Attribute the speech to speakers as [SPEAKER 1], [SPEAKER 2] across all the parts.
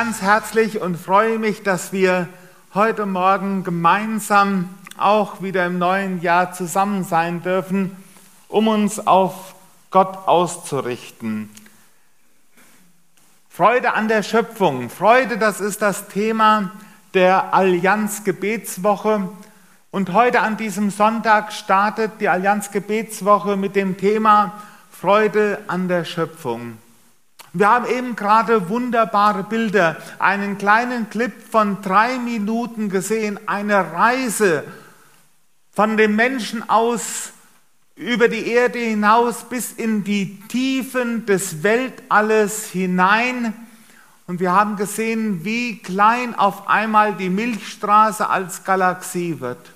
[SPEAKER 1] Ganz herzlich und freue mich, dass wir heute Morgen gemeinsam auch wieder im neuen Jahr zusammen sein dürfen, um uns auf Gott auszurichten. Freude an der Schöpfung. Freude, das ist das Thema der Allianz Gebetswoche. Und heute an diesem Sonntag startet die Allianz Gebetswoche mit dem Thema Freude an der Schöpfung. Wir haben eben gerade wunderbare Bilder, einen kleinen Clip von drei Minuten gesehen, eine Reise von dem Menschen aus über die Erde hinaus bis in die Tiefen des Weltalles hinein. Und wir haben gesehen, wie klein auf einmal die Milchstraße als Galaxie wird.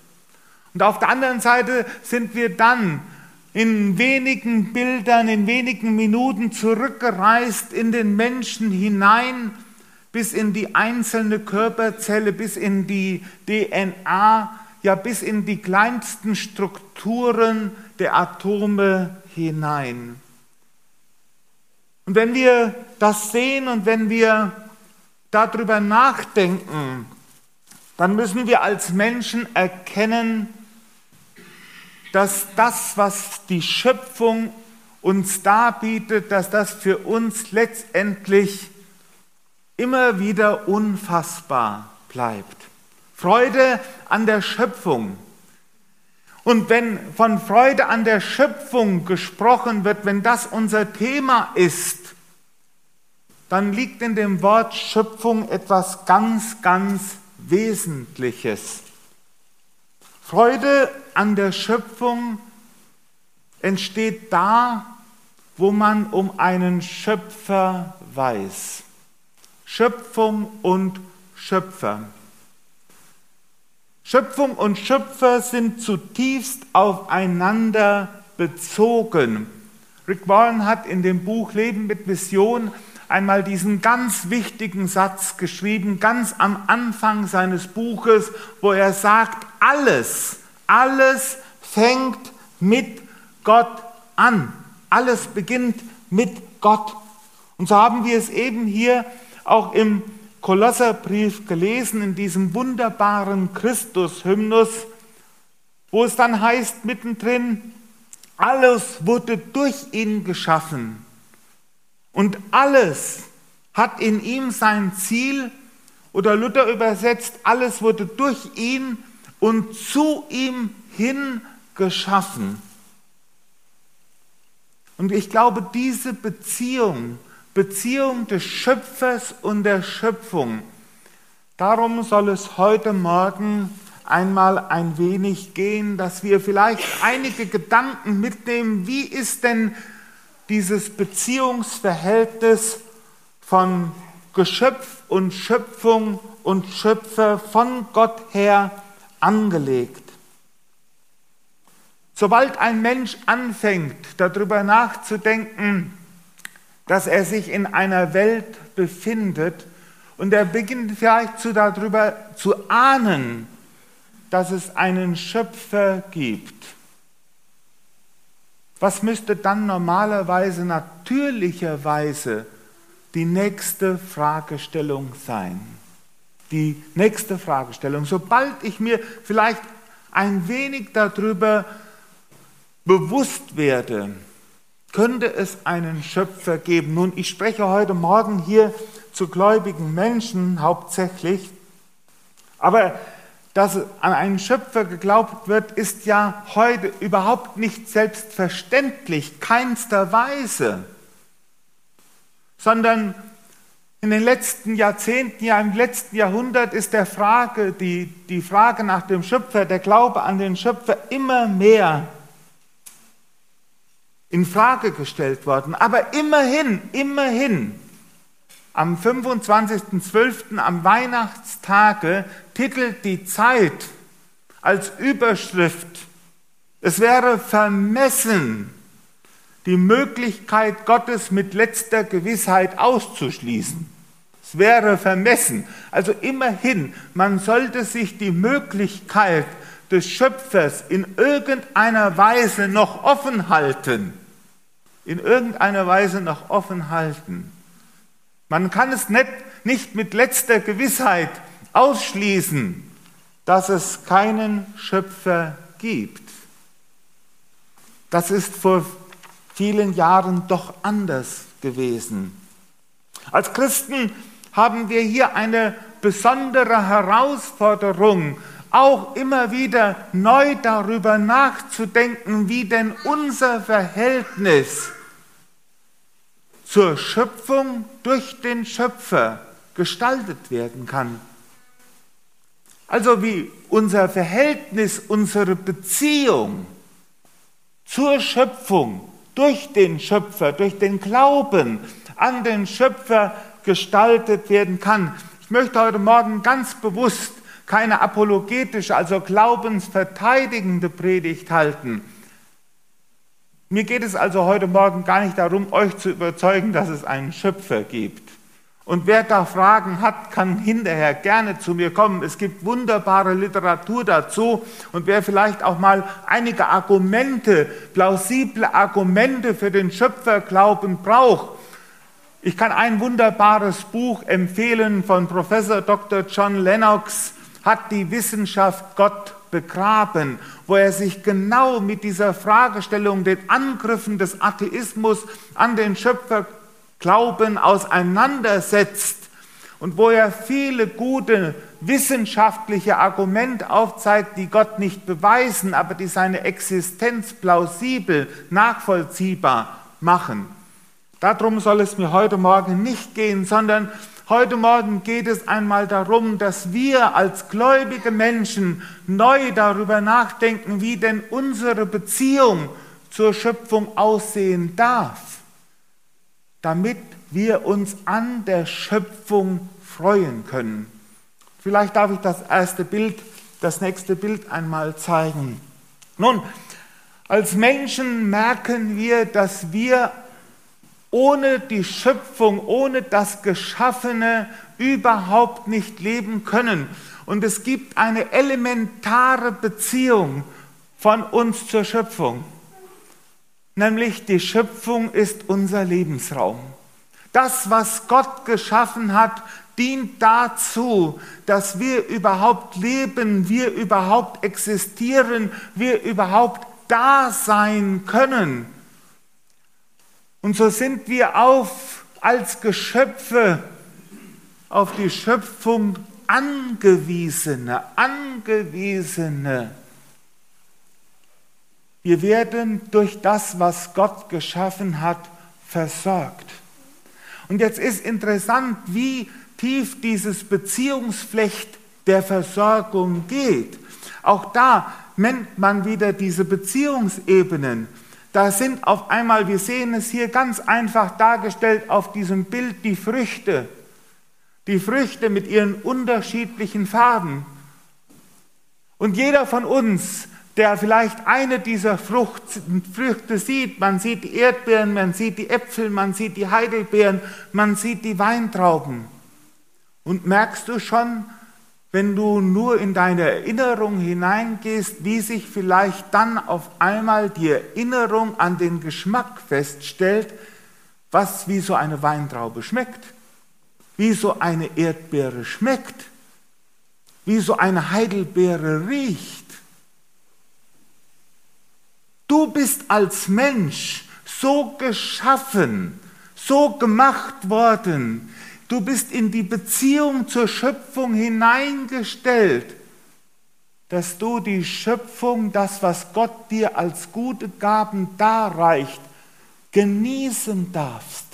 [SPEAKER 1] Und auf der anderen Seite sind wir dann in wenigen Bildern, in wenigen Minuten zurückgereist in den Menschen hinein, bis in die einzelne Körperzelle, bis in die DNA, ja bis in die kleinsten Strukturen der Atome hinein. Und wenn wir das sehen und wenn wir darüber nachdenken, dann müssen wir als Menschen erkennen, dass das, was die Schöpfung uns darbietet, dass das für uns letztendlich immer wieder unfassbar bleibt. Freude an der Schöpfung. Und wenn von Freude an der Schöpfung gesprochen wird, wenn das unser Thema ist, dann liegt in dem Wort Schöpfung etwas ganz, ganz Wesentliches. Freude an der Schöpfung entsteht da, wo man um einen Schöpfer weiß. Schöpfung und Schöpfer. Schöpfung und Schöpfer sind zutiefst aufeinander bezogen. Rick Warren hat in dem Buch Leben mit Vision einmal diesen ganz wichtigen Satz geschrieben, ganz am Anfang seines Buches, wo er sagt, alles, alles fängt mit Gott an. Alles beginnt mit Gott. Und so haben wir es eben hier auch im Kolosserbrief gelesen, in diesem wunderbaren Christus-Hymnus, wo es dann heißt mittendrin, alles wurde durch ihn geschaffen und alles hat in ihm sein Ziel, oder Luther übersetzt, alles wurde durch ihn und zu ihm hin geschaffen. Und ich glaube, diese Beziehung, Beziehung des Schöpfers und der Schöpfung, darum soll es heute Morgen einmal ein wenig gehen, dass wir vielleicht einige Gedanken mitnehmen, wie ist denn dieses Beziehungsverhältnis von Geschöpf und Schöpfung und Schöpfer von Gott her angelegt. Sobald ein Mensch anfängt, darüber nachzudenken, dass er sich in einer Welt befindet und er beginnt vielleicht zu, darüber zu ahnen, dass es einen Schöpfer gibt, was müsste dann normalerweise, natürlicherweise die nächste Fragestellung sein? Die nächste Fragestellung. Sobald ich mir vielleicht ein wenig darüber bewusst werde, könnte es einen Schöpfer geben. Nun, ich spreche heute Morgen hier zu gläubigen Menschen hauptsächlich, aber dass an einen Schöpfer geglaubt wird, ist ja heute überhaupt nicht selbstverständlich, keinster Weise, sondern in den letzten Jahrzehnten, ja im letzten Jahrhundert ist der Frage, die, die Frage nach dem Schöpfer, der Glaube an den Schöpfer immer mehr in Frage gestellt worden. Aber immerhin, immerhin am 25.12. am Weihnachtstage titelt die Zeit als Überschrift, es wäre vermessen, die Möglichkeit Gottes mit letzter Gewissheit auszuschließen. Es wäre vermessen. Also immerhin, man sollte sich die Möglichkeit des Schöpfers in irgendeiner Weise noch offen halten. In irgendeiner Weise noch offen halten. Man kann es nicht nicht mit letzter Gewissheit ausschließen, dass es keinen Schöpfer gibt. Das ist vor vielen Jahren doch anders gewesen. Als Christen haben wir hier eine besondere Herausforderung, auch immer wieder neu darüber nachzudenken, wie denn unser Verhältnis zur Schöpfung durch den Schöpfer gestaltet werden kann. Also wie unser Verhältnis, unsere Beziehung zur Schöpfung durch den Schöpfer, durch den Glauben an den Schöpfer gestaltet werden kann. Ich möchte heute Morgen ganz bewusst keine apologetische, also glaubensverteidigende Predigt halten. Mir geht es also heute Morgen gar nicht darum, euch zu überzeugen, dass es einen Schöpfer gibt. Und wer da Fragen hat, kann hinterher gerne zu mir kommen. Es gibt wunderbare Literatur dazu. Und wer vielleicht auch mal einige Argumente, plausible Argumente für den Schöpferglauben braucht, ich kann ein wunderbares Buch empfehlen von Professor Dr. John Lennox, hat die Wissenschaft Gott begraben, wo er sich genau mit dieser Fragestellung, den Angriffen des Atheismus an den Schöpferglauben auseinandersetzt und wo er viele gute wissenschaftliche Argumente aufzeigt, die Gott nicht beweisen, aber die seine Existenz plausibel, nachvollziehbar machen. Darum soll es mir heute Morgen nicht gehen, sondern heute Morgen geht es einmal darum, dass wir als gläubige Menschen neu darüber nachdenken, wie denn unsere Beziehung zur Schöpfung aussehen darf, damit wir uns an der Schöpfung freuen können. Vielleicht darf ich das erste Bild, das nächste Bild einmal zeigen. Nun, als Menschen merken wir, dass wir ohne die Schöpfung, ohne das Geschaffene überhaupt nicht leben können. Und es gibt eine elementare Beziehung von uns zur Schöpfung. Nämlich die Schöpfung ist unser Lebensraum. Das, was Gott geschaffen hat, dient dazu, dass wir überhaupt leben, wir überhaupt existieren, wir überhaupt da sein können. Und so sind wir auf als Geschöpfe auf die Schöpfung angewiesene, angewiesene. Wir werden durch das, was Gott geschaffen hat, versorgt. Und jetzt ist interessant, wie tief dieses Beziehungsflecht der Versorgung geht. Auch da nennt man wieder diese Beziehungsebenen. Da sind auf einmal, wir sehen es hier ganz einfach dargestellt auf diesem Bild, die Früchte. Die Früchte mit ihren unterschiedlichen Farben. Und jeder von uns, der vielleicht eine dieser Frucht, Früchte sieht, man sieht die Erdbeeren, man sieht die Äpfel, man sieht die Heidelbeeren, man sieht die Weintrauben. Und merkst du schon, wenn du nur in deine Erinnerung hineingehst, wie sich vielleicht dann auf einmal die Erinnerung an den Geschmack feststellt, was wie so eine Weintraube schmeckt, wie so eine Erdbeere schmeckt, wie so eine Heidelbeere riecht. Du bist als Mensch so geschaffen, so gemacht worden, Du bist in die Beziehung zur Schöpfung hineingestellt, dass du die Schöpfung, das, was Gott dir als gute Gaben darreicht, genießen darfst.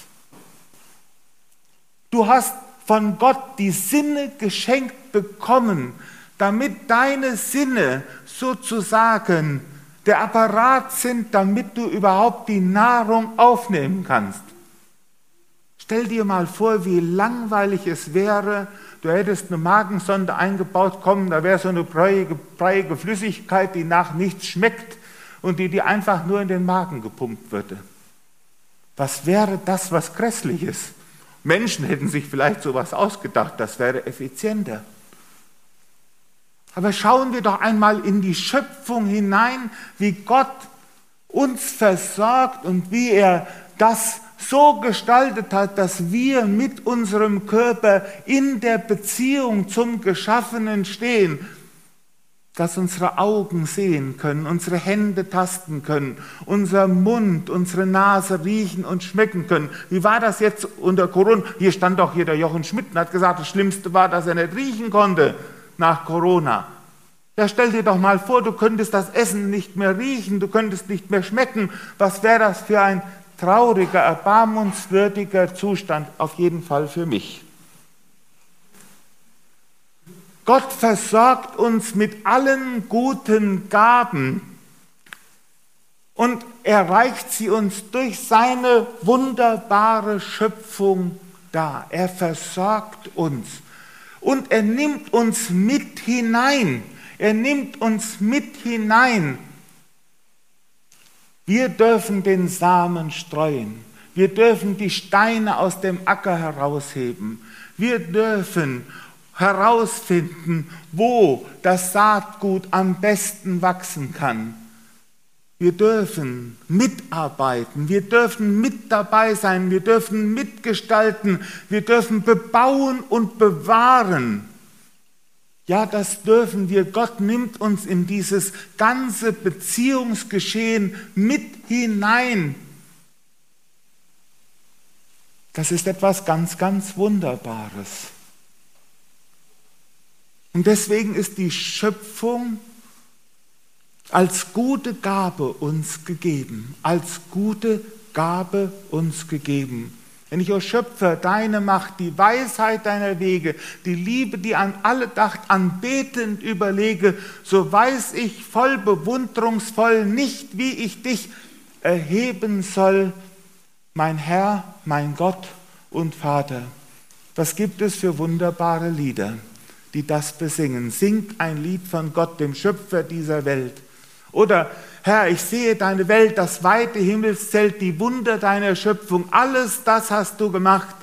[SPEAKER 1] Du hast von Gott die Sinne geschenkt bekommen, damit deine Sinne sozusagen der Apparat sind, damit du überhaupt die Nahrung aufnehmen kannst. Stell dir mal vor, wie langweilig es wäre, du hättest eine Magensonde eingebaut, kommen, da wäre so eine breiige, breiige Flüssigkeit, die nach nichts schmeckt und die dir einfach nur in den Magen gepumpt würde. Was wäre das, was grässlich ist? Menschen hätten sich vielleicht sowas ausgedacht, das wäre effizienter. Aber schauen wir doch einmal in die Schöpfung hinein, wie Gott uns versorgt und wie er das so gestaltet hat, dass wir mit unserem Körper in der Beziehung zum Geschaffenen stehen, dass unsere Augen sehen können, unsere Hände tasten können, unser Mund, unsere Nase riechen und schmecken können. Wie war das jetzt unter Corona? Hier stand doch hier der Jochen Schmidt und hat gesagt, das Schlimmste war, dass er nicht riechen konnte nach Corona. Ja, stell dir doch mal vor, du könntest das Essen nicht mehr riechen, du könntest nicht mehr schmecken. Was wäre das für ein trauriger, erbarmungswürdiger Zustand, auf jeden Fall für mich. Gott versorgt uns mit allen guten Gaben und er reicht sie uns durch seine wunderbare Schöpfung dar. Er versorgt uns und er nimmt uns mit hinein. Er nimmt uns mit hinein. Wir dürfen den Samen streuen. Wir dürfen die Steine aus dem Acker herausheben. Wir dürfen herausfinden, wo das Saatgut am besten wachsen kann. Wir dürfen mitarbeiten, wir dürfen mit dabei sein, wir dürfen mitgestalten, wir dürfen bebauen und bewahren. Ja, das dürfen wir. Gott nimmt uns in dieses ganze Beziehungsgeschehen mit hinein. Das ist etwas ganz, ganz Wunderbares. Und deswegen ist die Schöpfung als gute Gabe uns gegeben, als gute Gabe uns gegeben. Wenn ich, o Schöpfer, deine Macht, die Weisheit deiner Wege, die Liebe, die an alle dacht, anbetend überlege, so weiß ich voll bewundrungsvoll nicht, wie ich dich erheben soll, mein Herr, mein Gott und Vater. Was gibt es für wunderbare Lieder? die das besingen. Singt ein Lied von Gott, dem Schöpfer dieser Welt. Oder Herr, ich sehe deine Welt, das weite Himmelszelt, die Wunder deiner Schöpfung, alles das hast du gemacht,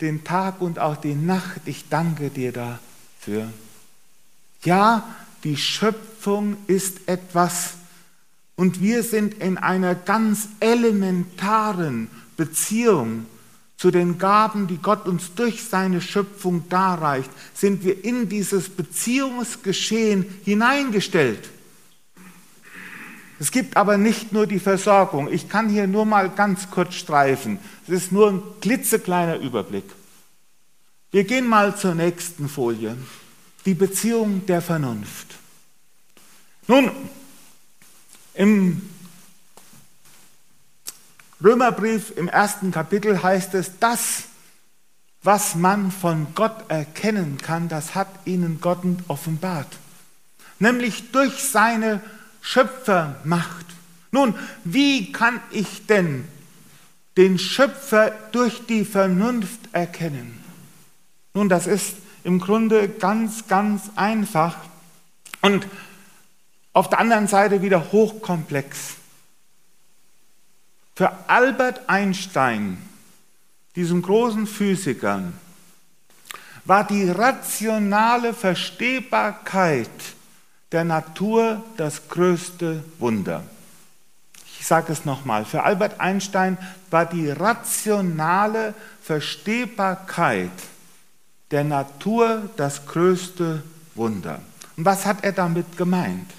[SPEAKER 1] den Tag und auch die Nacht. Ich danke dir dafür. Ja, die Schöpfung ist etwas und wir sind in einer ganz elementaren Beziehung zu den Gaben, die Gott uns durch seine Schöpfung darreicht, sind wir in dieses Beziehungsgeschehen hineingestellt. Es gibt aber nicht nur die Versorgung. Ich kann hier nur mal ganz kurz streifen. Es ist nur ein klitzekleiner Überblick. Wir gehen mal zur nächsten Folie. Die Beziehung der Vernunft. Nun, im Römerbrief im ersten Kapitel heißt es, das, was man von Gott erkennen kann, das hat ihnen Gott offenbart. Nämlich durch seine Schöpfermacht. Nun, wie kann ich denn den Schöpfer durch die Vernunft erkennen? Nun, das ist im Grunde ganz, ganz einfach und auf der anderen Seite wieder hochkomplex. Für Albert Einstein, diesem großen Physiker, war die rationale Verstehbarkeit der Natur das größte Wunder. Ich sage es nochmal, für Albert Einstein war die rationale Verstehbarkeit der Natur das größte Wunder. Und was hat er damit gemeint?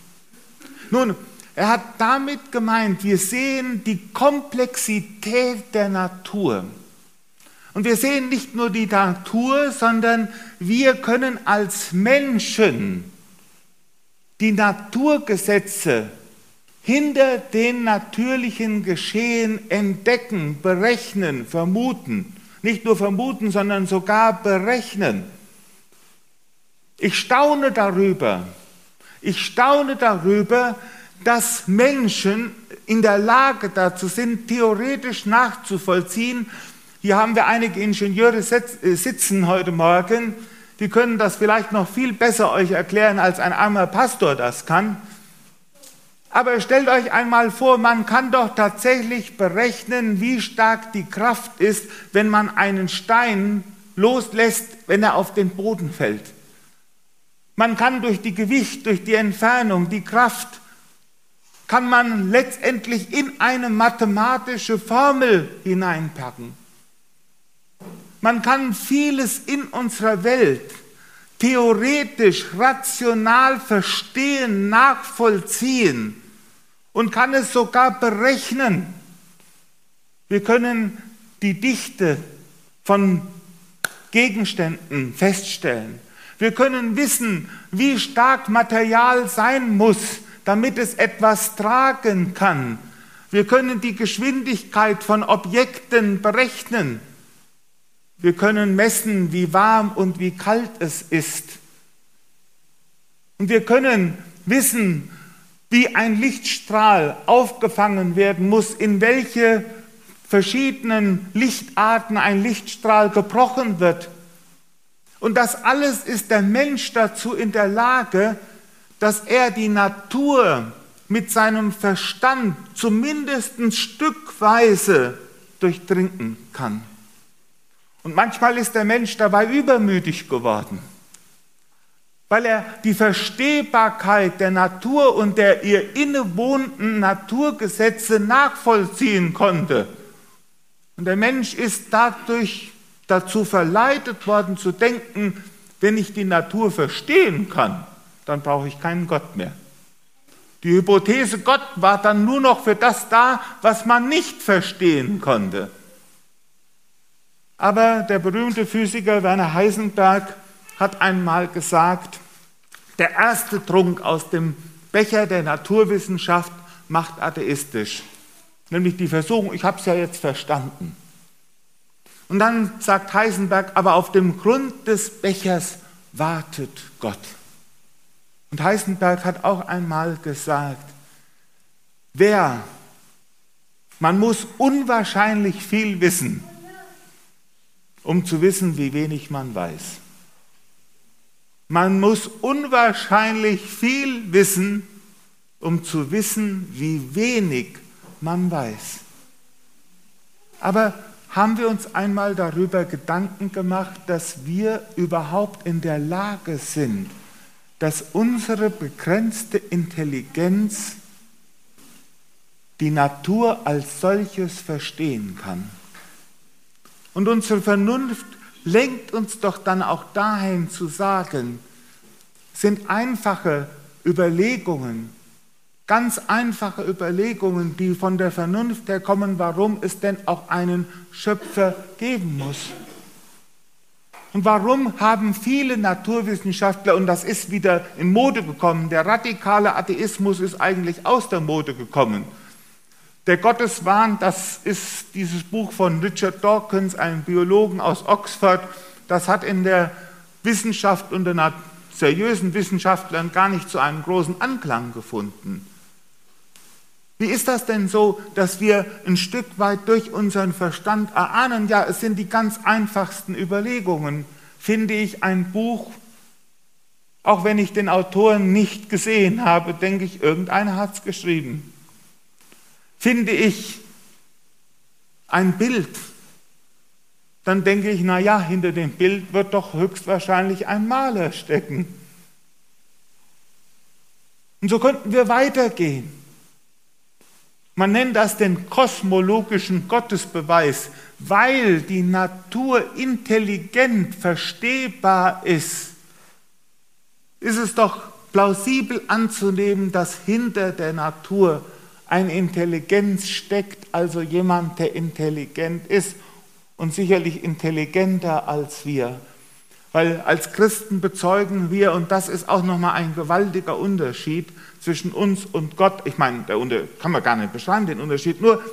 [SPEAKER 1] Nun, er hat damit gemeint, wir sehen die Komplexität der Natur. Und wir sehen nicht nur die Natur, sondern wir können als Menschen die Naturgesetze hinter den natürlichen Geschehen entdecken, berechnen, vermuten. Nicht nur vermuten, sondern sogar berechnen. Ich staune darüber. Ich staune darüber, dass Menschen in der Lage dazu sind, theoretisch nachzuvollziehen. Hier haben wir einige Ingenieure äh, sitzen heute Morgen, die können das vielleicht noch viel besser euch erklären, als ein armer Pastor das kann. Aber stellt euch einmal vor, man kann doch tatsächlich berechnen, wie stark die Kraft ist, wenn man einen Stein loslässt, wenn er auf den Boden fällt. Man kann durch die Gewicht, durch die Entfernung die Kraft kann man letztendlich in eine mathematische Formel hineinpacken. Man kann vieles in unserer Welt theoretisch, rational verstehen, nachvollziehen und kann es sogar berechnen. Wir können die Dichte von Gegenständen feststellen. Wir können wissen, wie stark Material sein muss, damit es etwas tragen kann. Wir können die Geschwindigkeit von Objekten berechnen. Wir können messen, wie warm und wie kalt es ist. Und wir können wissen, wie ein Lichtstrahl aufgefangen werden muss, in welche verschiedenen Lichtarten ein Lichtstrahl gebrochen wird. Und das alles ist der Mensch dazu in der Lage, dass er die Natur mit seinem Verstand zumindest stückweise durchdringen kann. Und manchmal ist der Mensch dabei übermütig geworden, weil er die Verstehbarkeit der Natur und der ihr innewohnenden Naturgesetze nachvollziehen konnte. Und der Mensch ist dadurch dazu verleitet worden zu denken, wenn ich die Natur verstehen kann, dann brauche ich keinen Gott mehr. Die Hypothese Gott war dann nur noch für das da, was man nicht verstehen konnte. Aber der berühmte Physiker Werner Heisenberg hat einmal gesagt, der erste Trunk aus dem Becher der Naturwissenschaft macht atheistisch. Nämlich die Versuchung, ich habe es ja jetzt verstanden. Und dann sagt Heisenberg, aber auf dem Grund des Bechers wartet Gott. Und Heisenberg hat auch einmal gesagt, wer, man muss unwahrscheinlich viel wissen, um zu wissen, wie wenig man weiß. Man muss unwahrscheinlich viel wissen, um zu wissen, wie wenig man weiß. Aber haben wir uns einmal darüber Gedanken gemacht, dass wir überhaupt in der Lage sind, dass unsere begrenzte Intelligenz die Natur als solches verstehen kann. Und unsere Vernunft lenkt uns doch dann auch dahin zu sagen, sind einfache Überlegungen, ganz einfache Überlegungen, die von der Vernunft her kommen, warum es denn auch einen Schöpfer geben muss. Und warum haben viele Naturwissenschaftler, und das ist wieder in Mode gekommen, der radikale Atheismus ist eigentlich aus der Mode gekommen. Der Gotteswahn, das ist dieses Buch von Richard Dawkins, einem Biologen aus Oxford, das hat in der Wissenschaft unter seriösen Wissenschaftlern gar nicht zu einem großen Anklang gefunden. Wie ist das denn so, dass wir ein Stück weit durch unseren Verstand erahnen, ja, es sind die ganz einfachsten Überlegungen. Finde ich ein Buch, auch wenn ich den Autoren nicht gesehen habe, denke ich, irgendeiner hat es geschrieben. Finde ich ein Bild, dann denke ich, na ja, hinter dem Bild wird doch höchstwahrscheinlich ein Maler stecken. Und so könnten wir weitergehen. Man nennt das den kosmologischen Gottesbeweis, weil die Natur intelligent verstehbar ist. Ist es doch plausibel anzunehmen, dass hinter der Natur eine Intelligenz steckt, also jemand, der intelligent ist und sicherlich intelligenter als wir. Weil als Christen bezeugen wir, und das ist auch nochmal ein gewaltiger Unterschied zwischen uns und Gott. Ich meine, der Unterschied kann man gar nicht beschreiben, den Unterschied. Nur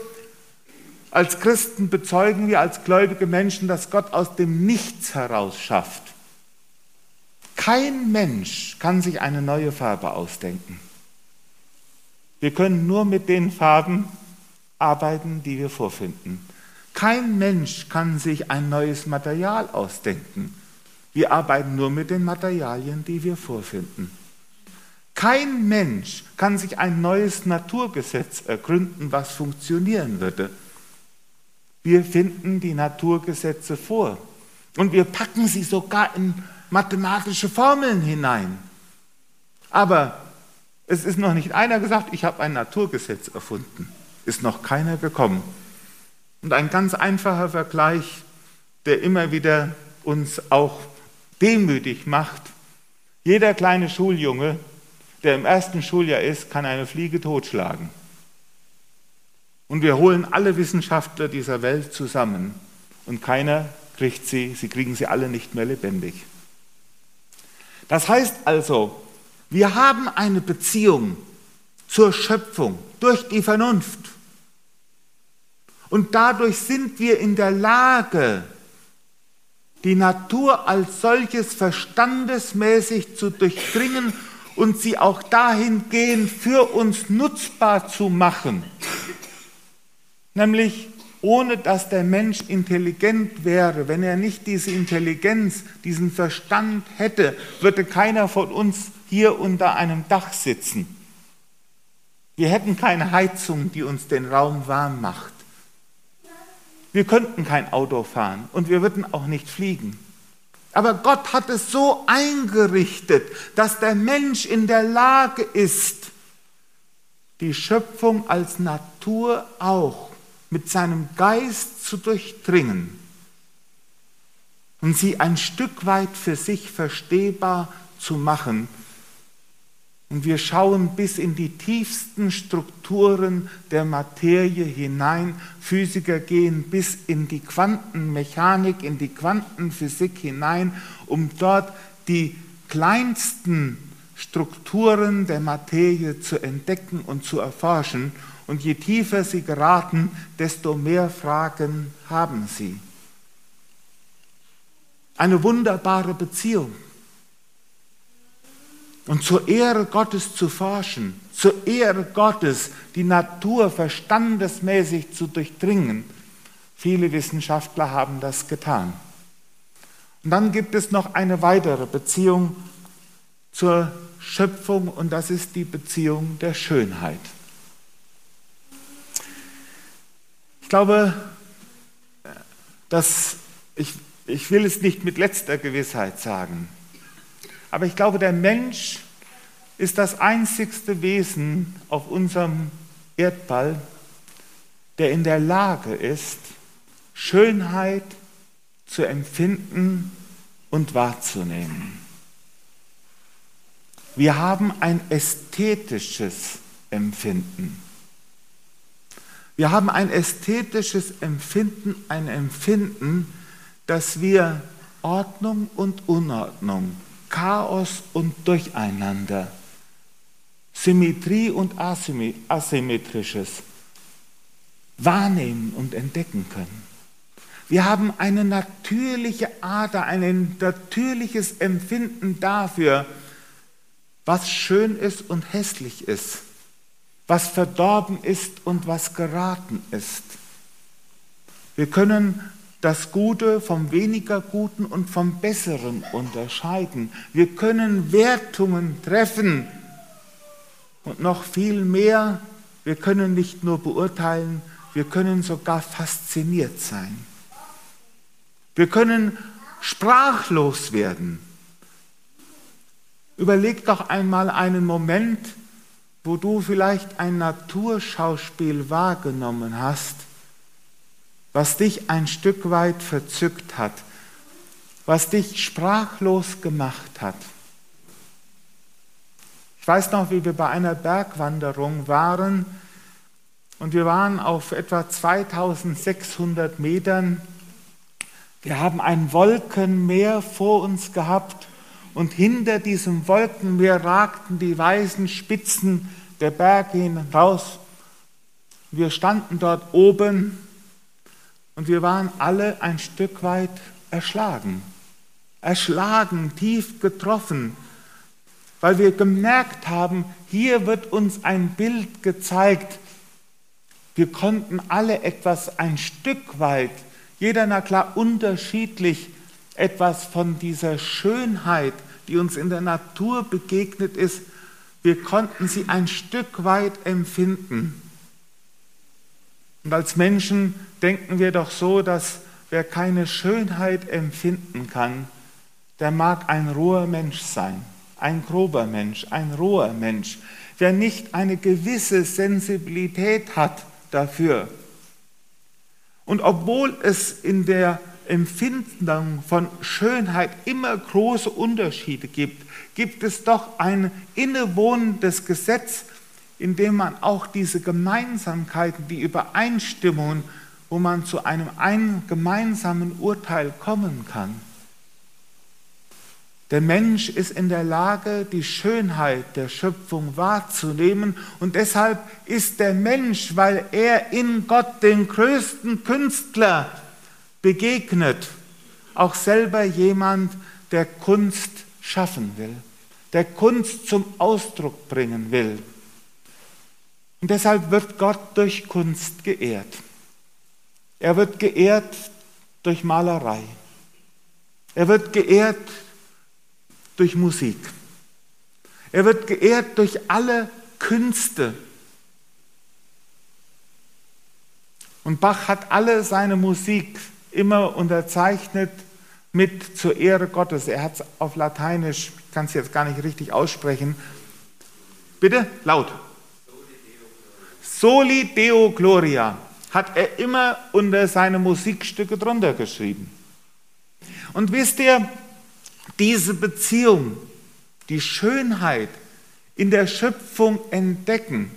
[SPEAKER 1] als Christen bezeugen wir, als gläubige Menschen, dass Gott aus dem Nichts heraus schafft. Kein Mensch kann sich eine neue Farbe ausdenken. Wir können nur mit den Farben arbeiten, die wir vorfinden. Kein Mensch kann sich ein neues Material ausdenken. Wir arbeiten nur mit den Materialien, die wir vorfinden. Kein Mensch kann sich ein neues Naturgesetz ergründen, was funktionieren würde. Wir finden die Naturgesetze vor und wir packen sie sogar in mathematische Formeln hinein. Aber Es ist noch nicht einer gesagt, ich habe ein Naturgesetz erfunden. Ist noch keiner gekommen. Und ein ganz einfacher Vergleich, der immer wieder uns auch demütig macht. Jeder kleine Schuljunge, der im ersten Schuljahr ist, kann eine Fliege totschlagen. Und wir holen alle Wissenschaftler dieser Welt zusammen und keiner kriegt sie, sie kriegen sie alle nicht mehr lebendig. Das heißt also, wir haben eine Beziehung zur Schöpfung durch die Vernunft. Und dadurch sind wir in der Lage, die Natur als solches verstandesmäßig zu durchdringen und sie auch dahingehend für uns nutzbar zu machen. Nämlich ohne dass der Mensch intelligent wäre, wenn er nicht diese Intelligenz, diesen Verstand hätte, würde keiner von uns hier unter einem Dach sitzen. Wir hätten keine Heizung, die uns den Raum warm macht. Wir könnten kein Auto fahren und wir würden auch nicht fliegen. Aber Gott hat es so eingerichtet, dass der Mensch in der Lage ist, die Schöpfung als Natur auch mit seinem Geist zu durchdringen und sie ein Stück weit für sich verstehbar zu machen. Und wir schauen bis in die tiefsten Strukturen der Materie hinein. Physiker gehen bis in die Quantenmechanik, in die Quantenphysik hinein, um dort die kleinsten Strukturen der Materie zu entdecken und zu erforschen. Und je tiefer sie geraten, desto mehr Fragen haben sie. Eine wunderbare Beziehung. Und zur Ehre Gottes zu forschen, zur Ehre Gottes die Natur verstandesmäßig zu durchdringen. Viele Wissenschaftler haben das getan. Und dann gibt es noch eine weitere Beziehung zur Schöpfung und das ist die Beziehung der Schönheit. Ich glaube, dass ich, ich will es nicht mit letzter Gewissheit sagen, aber ich glaube, der Mensch ist das einzigste Wesen auf unserem Erdball, der in der Lage ist, Schönheit zu empfinden und wahrzunehmen. Wir haben ein ästhetisches Empfinden. Wir haben ein ästhetisches Empfinden, ein Empfinden, dass wir Ordnung und Unordnung, Chaos und Durcheinander, Symmetrie und Asymmetrisches wahrnehmen und entdecken können. Wir haben eine natürliche Ader, ein natürliches Empfinden dafür, was schön ist und hässlich ist was verdorben ist und was geraten ist. Wir können das Gute vom weniger Guten und vom Besseren unterscheiden. Wir können Wertungen treffen und noch viel mehr. Wir können nicht nur beurteilen, wir können sogar fasziniert sein. Wir können sprachlos werden. Überleg doch einmal einen Moment, wo du vielleicht ein Naturschauspiel wahrgenommen hast, was dich ein Stück weit verzückt hat, was dich sprachlos gemacht hat. Ich weiß noch, wie wir bei einer Bergwanderung waren und wir waren auf etwa 2600 Metern. Wir haben ein Wolkenmeer vor uns gehabt und hinter diesem Wolkenmeer ragten die weißen Spitzen der Berge hinaus. Wir standen dort oben und wir waren alle ein Stück weit erschlagen, erschlagen, tief getroffen, weil wir gemerkt haben, hier wird uns ein Bild gezeigt. Wir konnten alle etwas ein Stück weit, jeder na klar unterschiedlich, etwas von dieser Schönheit, die uns in der Natur begegnet ist, wir konnten sie ein Stück weit empfinden. Und als Menschen denken wir doch so, dass wer keine Schönheit empfinden kann, der mag ein roher Mensch sein, ein grober Mensch, ein roher Mensch. wer nicht eine gewisse Sensibilität hat dafür. Und obwohl es in der Empfindung von Schönheit immer große Unterschiede gibt, gibt es doch ein innewohnendes Gesetz, in dem man auch diese Gemeinsamkeiten, die Übereinstimmungen, wo man zu einem gemeinsamen Urteil kommen kann. Der Mensch ist in der Lage, die Schönheit der Schöpfung wahrzunehmen und deshalb ist der Mensch, weil er in Gott den größten Künstler begegnet, auch selber jemand, der Kunst schaffen will, der Kunst zum Ausdruck bringen will. Und deshalb wird Gott durch Kunst geehrt. Er wird geehrt durch Malerei. Er wird geehrt durch Musik. Er wird geehrt durch alle Künste. Und Bach hat alle seine Musik immer unterzeichnet mit zur Ehre Gottes. Er hat es auf Lateinisch, ich kann es jetzt gar nicht richtig aussprechen. Bitte, laut. Soli Deo Gloria hat er immer unter seine Musikstücke drunter geschrieben. Und wisst ihr, diese Beziehung, die Schönheit in der Schöpfung entdecken.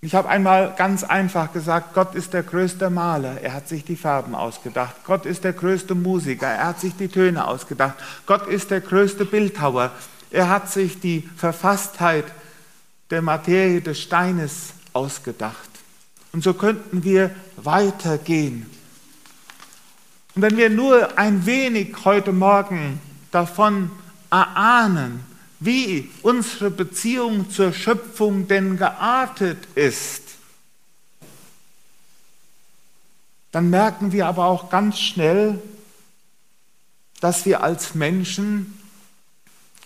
[SPEAKER 1] Ich habe einmal ganz einfach gesagt, Gott ist der größte Maler, er hat sich die Farben ausgedacht. Gott ist der größte Musiker, er hat sich die Töne ausgedacht. Gott ist der größte Bildhauer, er hat sich die Verfasstheit der Materie des Steines ausgedacht. Und so könnten wir weitergehen. Und wenn wir nur ein wenig heute Morgen davon erahnen, wie unsere Beziehung zur Schöpfung denn geartet ist, dann merken wir aber auch ganz schnell, dass wir als Menschen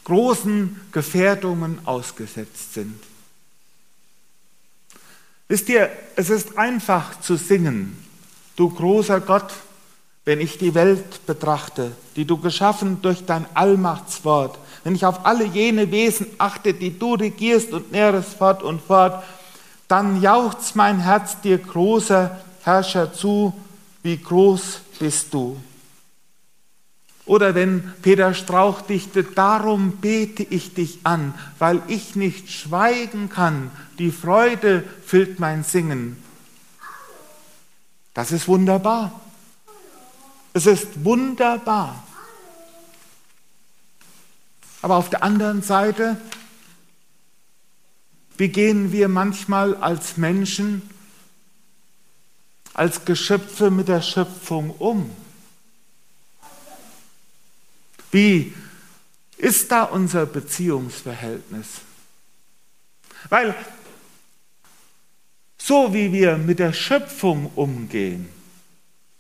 [SPEAKER 1] großen Gefährdungen ausgesetzt sind. Wisst ihr, es ist einfach zu singen, du großer Gott, wenn ich die Welt betrachte, die du geschaffen durch dein Allmachtswort, wenn ich auf alle jene Wesen achte, die du regierst und nährest fort und fort, dann jauchzt mein Herz dir großer Herrscher zu, wie groß bist du. Oder wenn Peter Strauch dichtet, darum bete ich dich an, weil ich nicht schweigen kann, die Freude füllt mein Singen. Das ist wunderbar. Es ist wunderbar. Aber auf der anderen Seite wie gehen wir manchmal als Menschen, als Geschöpfe mit der Schöpfung um? Wie ist da unser Beziehungsverhältnis? Weil so wie wir mit der Schöpfung umgehen,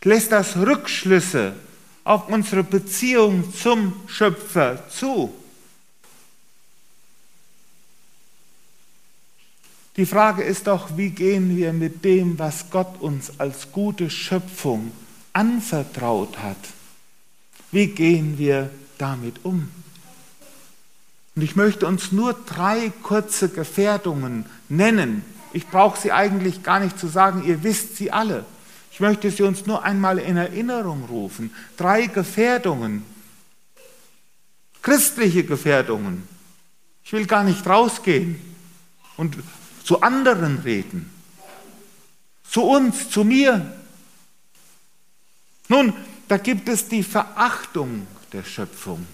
[SPEAKER 1] lässt das Rückschlüsse auf unsere Beziehung zum Schöpfer zu. Die Frage ist doch, wie gehen wir mit dem, was Gott uns als gute Schöpfung anvertraut hat, wie gehen wir damit um? Und ich möchte uns nur drei kurze Gefährdungen nennen. Ich brauche sie eigentlich gar nicht zu sagen, ihr wisst sie alle. Ich möchte sie uns nur einmal in Erinnerung rufen. Drei Gefährdungen, christliche Gefährdungen. Ich will gar nicht rausgehen und zu anderen reden. Zu uns, zu mir. Nun, da gibt es die Verachtung der Schöpfung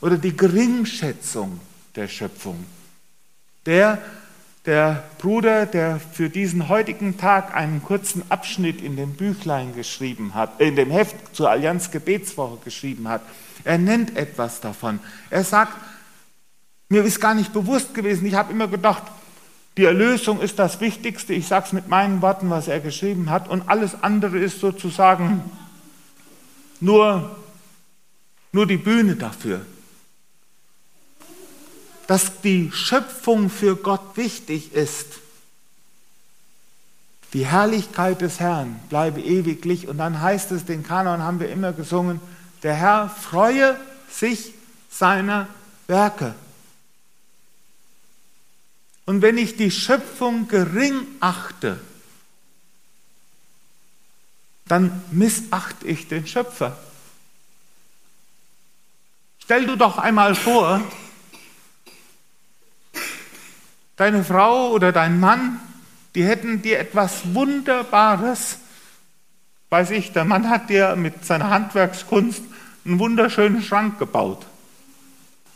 [SPEAKER 1] oder die Geringschätzung der Schöpfung. Der, der Bruder, der für diesen heutigen Tag einen kurzen Abschnitt in dem Büchlein geschrieben hat, in dem Heft zur Allianz Gebetswoche geschrieben hat, er nennt etwas davon. Er sagt, mir ist gar nicht bewusst gewesen, ich habe immer gedacht, die Erlösung ist das Wichtigste, ich sage es mit meinen Worten, was er geschrieben hat, und alles andere ist sozusagen nur, nur die Bühne dafür dass die Schöpfung für Gott wichtig ist. Die Herrlichkeit des Herrn bleibe ewiglich. Und dann heißt es, den Kanon haben wir immer gesungen, der Herr freue sich seiner Werke. Und wenn ich die Schöpfung gering achte, dann missachte ich den Schöpfer. Stell du doch einmal vor, deine Frau oder dein Mann, die hätten dir etwas Wunderbares, weiß ich, der Mann hat dir mit seiner Handwerkskunst einen wunderschönen Schrank gebaut.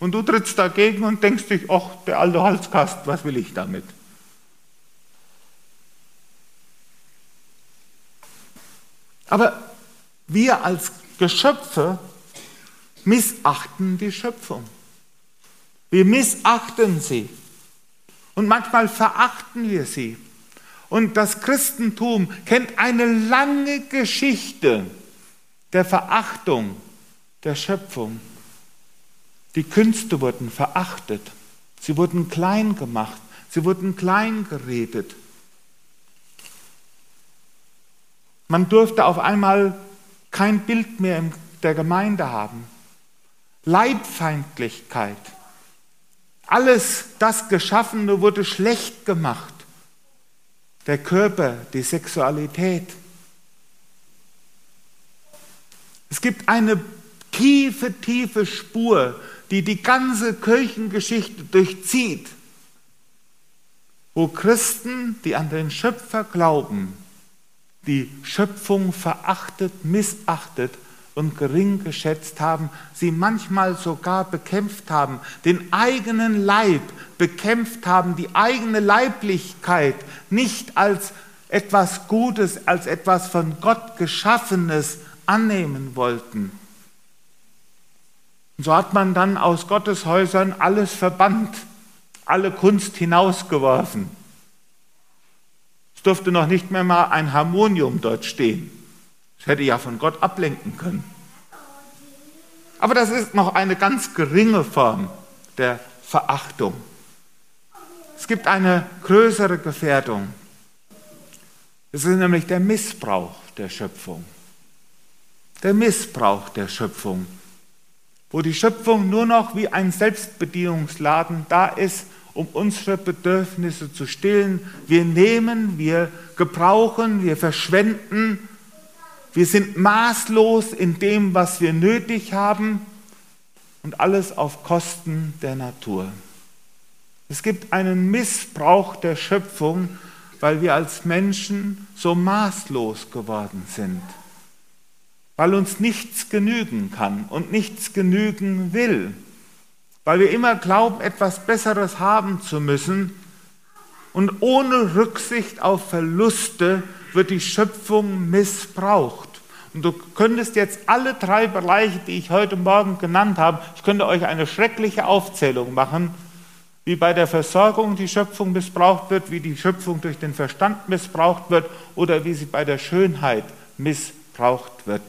[SPEAKER 1] Und du trittst dagegen und denkst dich, ach, der alte Halskast, was will ich damit? Aber wir als Geschöpfe missachten die Schöpfung. Wir missachten sie. Und manchmal verachten wir sie. Und das Christentum kennt eine lange Geschichte der Verachtung der Schöpfung. Die Künste wurden verachtet, sie wurden klein gemacht, sie wurden klein geredet. Man durfte auf einmal kein Bild mehr in der Gemeinde haben. Leibfeindlichkeit. Alles das Geschaffene wurde schlecht gemacht. Der Körper, die Sexualität. Es gibt eine tiefe, tiefe Spur, die die ganze Kirchengeschichte durchzieht, wo Christen, die an den Schöpfer glauben, die Schöpfung verachtet, missachtet und gering geschätzt haben, sie manchmal sogar bekämpft haben, den eigenen Leib bekämpft haben, die eigene Leiblichkeit nicht als etwas Gutes, als etwas von Gott geschaffenes annehmen wollten. Und so hat man dann aus Gottes Häusern alles verbannt, alle Kunst hinausgeworfen. Es durfte noch nicht mehr mal ein Harmonium dort stehen. Das hätte ja von Gott ablenken können. Aber das ist noch eine ganz geringe Form der Verachtung. Es gibt eine größere Gefährdung. Es ist nämlich der Missbrauch der Schöpfung. Der Missbrauch der Schöpfung, wo die Schöpfung nur noch wie ein Selbstbedienungsladen da ist, um unsere Bedürfnisse zu stillen. Wir nehmen, wir gebrauchen, wir verschwenden. Wir sind maßlos in dem, was wir nötig haben und alles auf Kosten der Natur. Es gibt einen Missbrauch der Schöpfung, weil wir als Menschen so maßlos geworden sind, weil uns nichts genügen kann und nichts genügen will weil wir immer glauben, etwas Besseres haben zu müssen. Und ohne Rücksicht auf Verluste wird die Schöpfung missbraucht. Und du könntest jetzt alle drei Bereiche, die ich heute Morgen genannt habe, ich könnte euch eine schreckliche Aufzählung machen, wie bei der Versorgung die Schöpfung missbraucht wird, wie die Schöpfung durch den Verstand missbraucht wird oder wie sie bei der Schönheit missbraucht wird.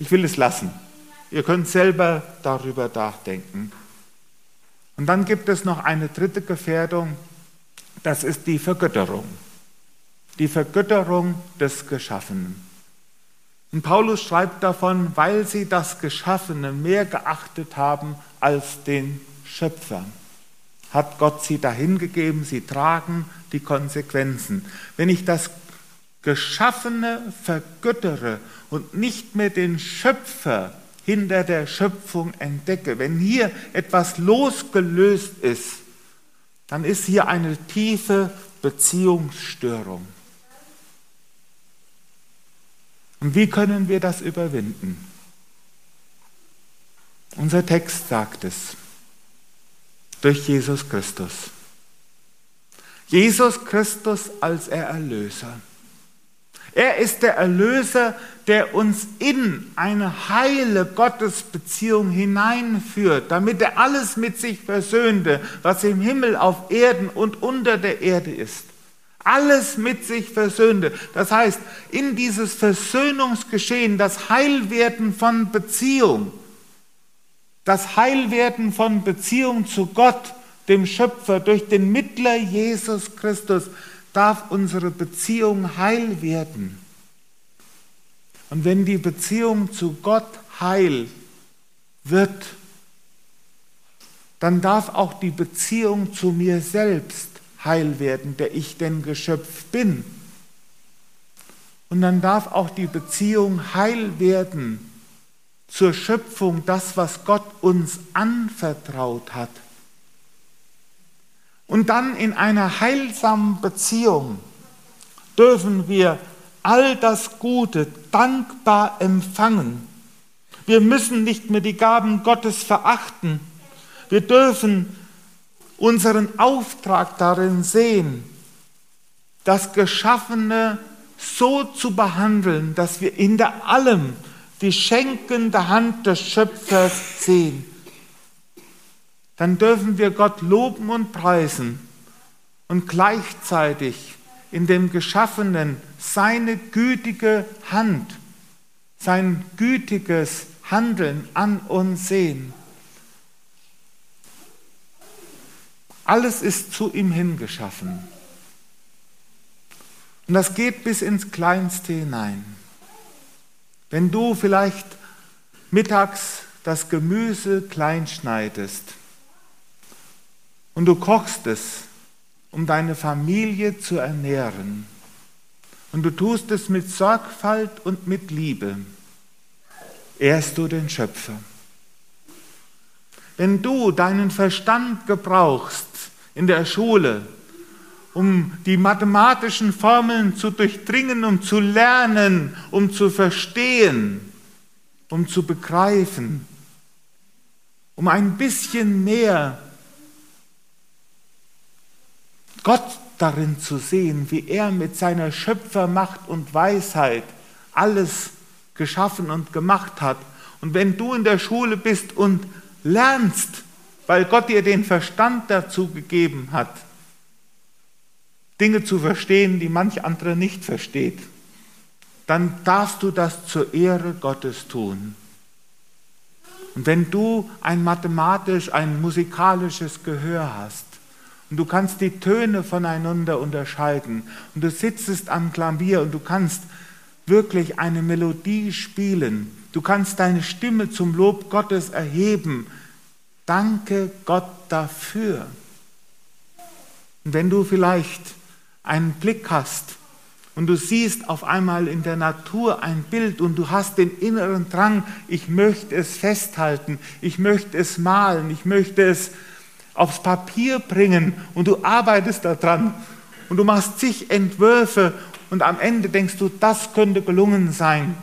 [SPEAKER 1] Ich will es lassen. Ihr könnt selber darüber nachdenken. Und dann gibt es noch eine dritte Gefährdung, das ist die Vergötterung. Die Vergötterung des Geschaffenen. Und Paulus schreibt davon, weil sie das Geschaffene mehr geachtet haben als den Schöpfer. Hat Gott sie dahingegeben, sie tragen die Konsequenzen. Wenn ich das Geschaffene vergöttere und nicht mehr den Schöpfer hinter der Schöpfung entdecke, wenn hier etwas losgelöst ist, dann ist hier eine tiefe Beziehungsstörung. Und wie können wir das überwinden? Unser Text sagt es, durch Jesus Christus. Jesus Christus als er Erlöser. Er ist der Erlöser, der uns in eine heile Gottesbeziehung hineinführt, damit er alles mit sich versöhnte, was im Himmel, auf Erden und unter der Erde ist. Alles mit sich versöhnte. Das heißt, in dieses Versöhnungsgeschehen, das Heilwerden von Beziehung, das Heilwerden von Beziehung zu Gott, dem Schöpfer, durch den Mittler Jesus Christus, darf unsere Beziehung heil werden. Und wenn die Beziehung zu Gott heil wird, dann darf auch die Beziehung zu mir selbst heil werden, der ich denn Geschöpf bin. Und dann darf auch die Beziehung heil werden zur Schöpfung, das, was Gott uns anvertraut hat. Und dann in einer heilsamen Beziehung dürfen wir all das Gute dankbar empfangen. Wir müssen nicht mehr die Gaben Gottes verachten. Wir dürfen unseren Auftrag darin sehen, das Geschaffene so zu behandeln, dass wir in der allem die schenkende Hand des Schöpfers sehen. Dann dürfen wir Gott loben und preisen und gleichzeitig in dem Geschaffenen seine gütige Hand, sein gütiges Handeln an uns sehen. Alles ist zu ihm hingeschaffen. Und das geht bis ins Kleinste hinein. Wenn du vielleicht mittags das Gemüse klein schneidest und du kochst es, um deine Familie zu ernähren, und du tust es mit Sorgfalt und mit Liebe, ehrst du den Schöpfer. Wenn du deinen Verstand gebrauchst in der Schule, um die mathematischen Formeln zu durchdringen, um zu lernen, um zu verstehen, um zu begreifen, um ein bisschen mehr Gott darin zu sehen, wie er mit seiner Schöpfermacht und Weisheit alles geschaffen und gemacht hat. Und wenn du in der Schule bist und lernst, weil Gott dir den Verstand dazu gegeben hat, Dinge zu verstehen, die manch andere nicht versteht, dann darfst du das zur Ehre Gottes tun. Und wenn du ein mathematisch, ein musikalisches Gehör hast und du kannst die Töne voneinander unterscheiden. Und du sitzt am Klavier und du kannst wirklich eine Melodie spielen, du kannst deine Stimme zum Lob Gottes erheben, danke Gott dafür. Und wenn du vielleicht einen Blick hast und du siehst auf einmal in der Natur ein Bild und du hast den inneren Drang, ich möchte es festhalten, ich möchte es malen, ich möchte es aufs Papier bringen und du arbeitest daran und du machst zig Entwürfe und am Ende denkst du, das könnte gelungen sein,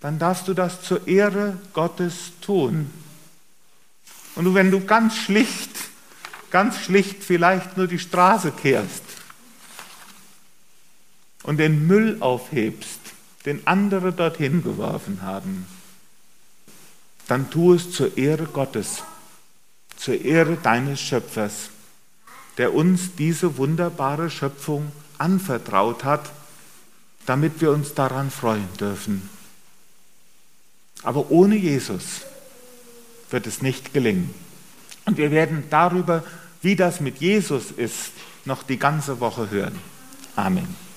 [SPEAKER 1] dann darfst du das zur Ehre Gottes tun. Und wenn du ganz schlicht, ganz schlicht vielleicht nur die Straße kehrst und den Müll aufhebst, den andere dorthin geworfen haben, dann tu es zur Ehre Gottes, zur Ehre deines Schöpfers, der uns diese wunderbare Schöpfung anvertraut hat, damit wir uns daran freuen dürfen. Aber ohne Jesus wird es nicht gelingen. Und wir werden darüber, wie das mit Jesus ist, noch die ganze Woche hören. Amen.